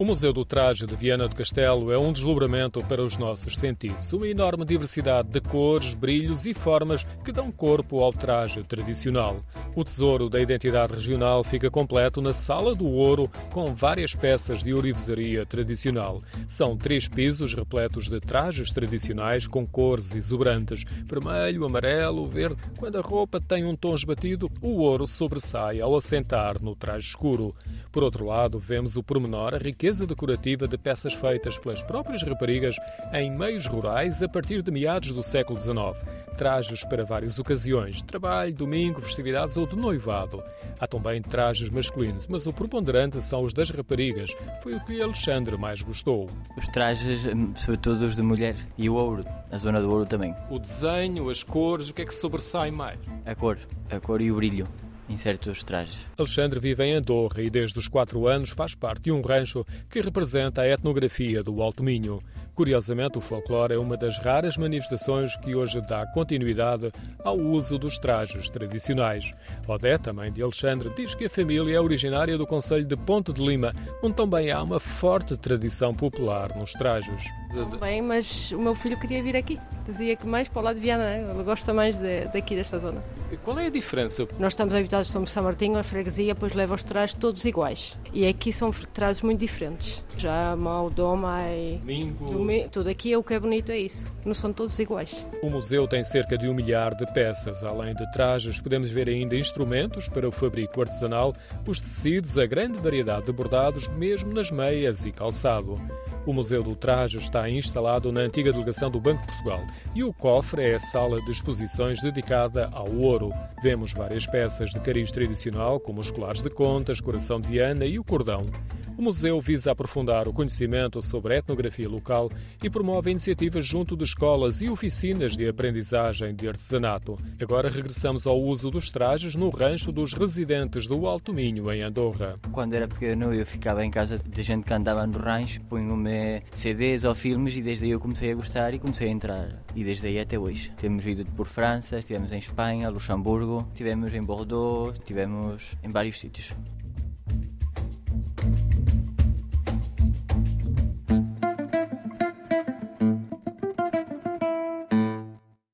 O Museu do Traje de Viana do Castelo é um deslumbramento para os nossos sentidos. Uma enorme diversidade de cores, brilhos e formas que dão corpo ao traje tradicional. O tesouro da identidade regional fica completo na Sala do Ouro, com várias peças de ourivesaria tradicional. São três pisos repletos de trajes tradicionais com cores exuberantes: vermelho, amarelo, verde. Quando a roupa tem um tom esbatido, o ouro sobressai ao assentar no traje escuro. Por outro lado, vemos o pormenor, a riqueza decorativa de peças feitas pelas próprias raparigas em meios rurais a partir de meados do século XIX. Trajes para várias ocasiões, trabalho, domingo, festividades ou de noivado. Há também trajes masculinos, mas o preponderante são os das raparigas. Foi o que Alexandre mais gostou. Os trajes, hum, sobretudo os de mulher, e o ouro, a zona do ouro também. O desenho, as cores, o que é que sobressai mais? A cor, a cor e o brilho em certos trajes. Alexandre vive em Andorra e desde os quatro anos faz parte de um rancho que representa a etnografia do Alto Minho. Curiosamente, o folclore é uma das raras manifestações que hoje dá continuidade ao uso dos trajes tradicionais. Odete, mãe de Alexandre, diz que a família é originária do Conselho de Ponte de Lima, onde também há uma forte tradição popular nos trajes. Bem, mas o meu filho queria vir aqui. Dizia que mais para o lado de Viana, né? ele gosta mais de, daqui desta zona. E qual é a diferença? Nós estamos habituados, somos São Martinho, a freguesia, depois leva os trajes todos iguais. E aqui são trajes muito diferentes. Já mal, doma e... Domingo... Tudo aqui é o que é bonito, é isso. Não são todos iguais. O museu tem cerca de um milhar de peças. Além de trajes, podemos ver ainda instrumentos para o fabrico artesanal, os tecidos, a grande variedade de bordados, mesmo nas meias e calçado. O Museu do Traje está instalado na antiga delegação do Banco de Portugal e o cofre é a sala de exposições dedicada ao ouro. Vemos várias peças de cariz tradicional, como os colares de contas, coração de Viana e o cordão. O museu visa aprofundar o conhecimento sobre a etnografia local e promove iniciativas junto de escolas e oficinas de aprendizagem de artesanato. Agora regressamos ao uso dos trajes no rancho dos residentes do Alto Minho, em Andorra. Quando era pequeno, eu ficava em casa de gente que andava no rancho, punham-me CDs ou filmes e desde aí eu comecei a gostar e comecei a entrar. E desde aí até hoje. Temos ido por França, estivemos em Espanha, Luxemburgo, estivemos em Bordeaux, estivemos em vários sítios.